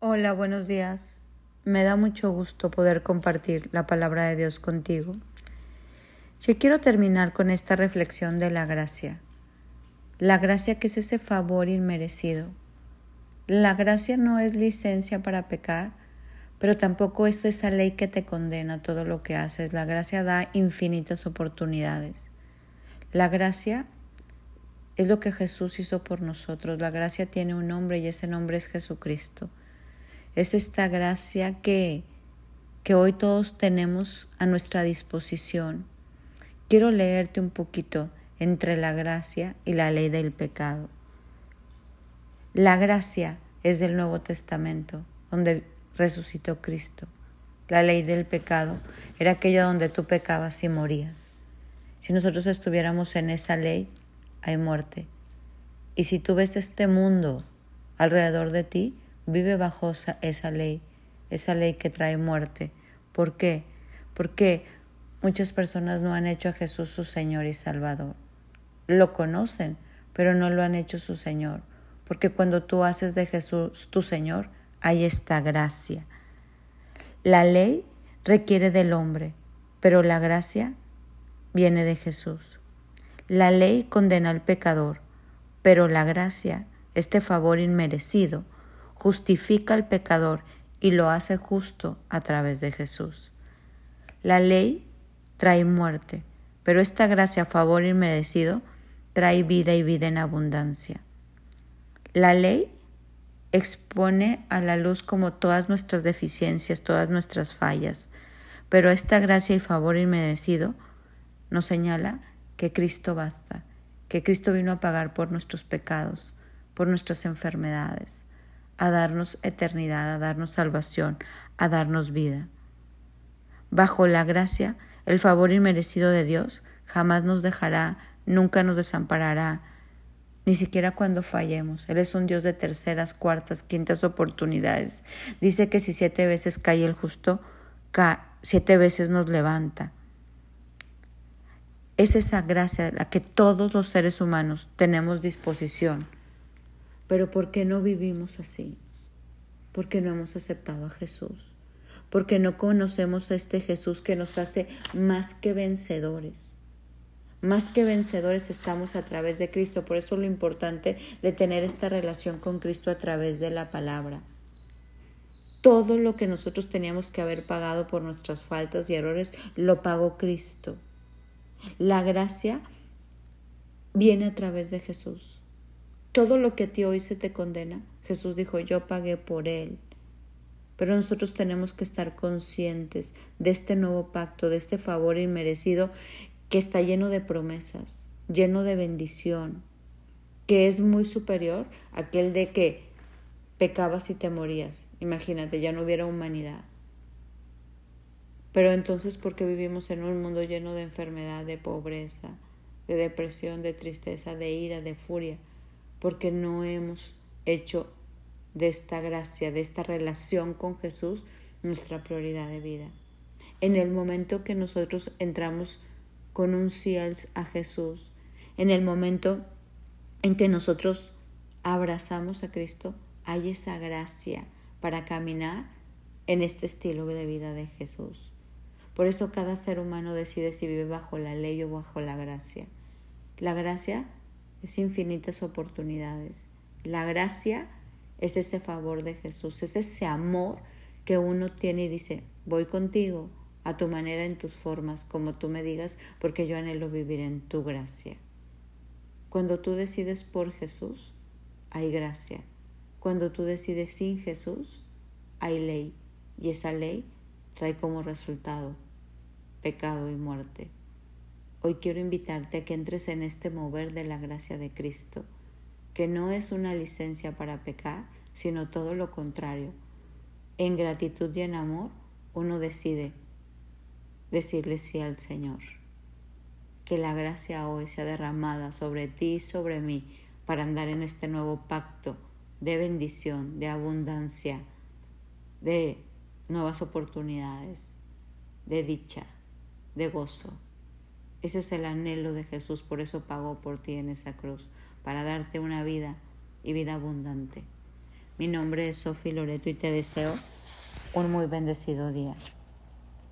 Hola, buenos días. Me da mucho gusto poder compartir la palabra de Dios contigo. Yo quiero terminar con esta reflexión de la gracia. La gracia que es ese favor inmerecido. La gracia no es licencia para pecar, pero tampoco es esa ley que te condena todo lo que haces. La gracia da infinitas oportunidades. La gracia es lo que Jesús hizo por nosotros. La gracia tiene un nombre y ese nombre es Jesucristo. Es esta gracia que, que hoy todos tenemos a nuestra disposición. Quiero leerte un poquito entre la gracia y la ley del pecado. La gracia es del Nuevo Testamento, donde resucitó Cristo. La ley del pecado era aquella donde tú pecabas y morías. Si nosotros estuviéramos en esa ley, hay muerte. Y si tú ves este mundo alrededor de ti, vive bajo esa ley, esa ley que trae muerte. ¿Por qué? Porque muchas personas no han hecho a Jesús su Señor y Salvador. Lo conocen, pero no lo han hecho su Señor. Porque cuando tú haces de Jesús tu Señor, hay esta gracia. La ley requiere del hombre, pero la gracia viene de Jesús. La ley condena al pecador, pero la gracia, este favor inmerecido, justifica al pecador y lo hace justo a través de Jesús. La ley trae muerte, pero esta gracia, favor inmerecido, trae vida y vida en abundancia. La ley expone a la luz como todas nuestras deficiencias, todas nuestras fallas, pero esta gracia y favor inmerecido nos señala que Cristo basta, que Cristo vino a pagar por nuestros pecados, por nuestras enfermedades, a darnos eternidad, a darnos salvación, a darnos vida. Bajo la gracia, el favor inmerecido de Dios jamás nos dejará, nunca nos desamparará, ni siquiera cuando fallemos. Él es un Dios de terceras, cuartas, quintas oportunidades. Dice que si siete veces cae el justo, siete veces nos levanta. Es esa gracia la que todos los seres humanos tenemos disposición. Pero ¿por qué no vivimos así? Porque no hemos aceptado a Jesús. Porque no conocemos a este Jesús que nos hace más que vencedores. Más que vencedores estamos a través de Cristo. Por eso lo importante de tener esta relación con Cristo a través de la palabra. Todo lo que nosotros teníamos que haber pagado por nuestras faltas y errores, lo pagó Cristo. La gracia viene a través de Jesús. Todo lo que a ti hoy se te condena, Jesús dijo, yo pagué por él. Pero nosotros tenemos que estar conscientes de este nuevo pacto, de este favor inmerecido que está lleno de promesas, lleno de bendición, que es muy superior a aquel de que pecabas y te morías. Imagínate, ya no hubiera humanidad. Pero entonces, ¿por qué vivimos en un mundo lleno de enfermedad, de pobreza, de depresión, de tristeza, de ira, de furia? Porque no hemos hecho de esta gracia, de esta relación con Jesús, nuestra prioridad de vida. En el momento que nosotros entramos con un sí a Jesús, en el momento en que nosotros abrazamos a Cristo, hay esa gracia para caminar en este estilo de vida de Jesús. Por eso cada ser humano decide si vive bajo la ley o bajo la gracia. La gracia es infinitas oportunidades. La gracia es ese favor de Jesús, es ese amor que uno tiene y dice, voy contigo a tu manera, en tus formas, como tú me digas, porque yo anhelo vivir en tu gracia. Cuando tú decides por Jesús, hay gracia. Cuando tú decides sin Jesús, hay ley. Y esa ley trae como resultado pecado y muerte. Hoy quiero invitarte a que entres en este mover de la gracia de Cristo, que no es una licencia para pecar, sino todo lo contrario. En gratitud y en amor, uno decide decirle sí al Señor. Que la gracia hoy sea derramada sobre ti y sobre mí para andar en este nuevo pacto de bendición, de abundancia, de nuevas oportunidades, de dicha de gozo. Ese es el anhelo de Jesús, por eso pagó por ti en esa cruz, para darte una vida y vida abundante. Mi nombre es Sofi Loreto y te deseo un muy bendecido día.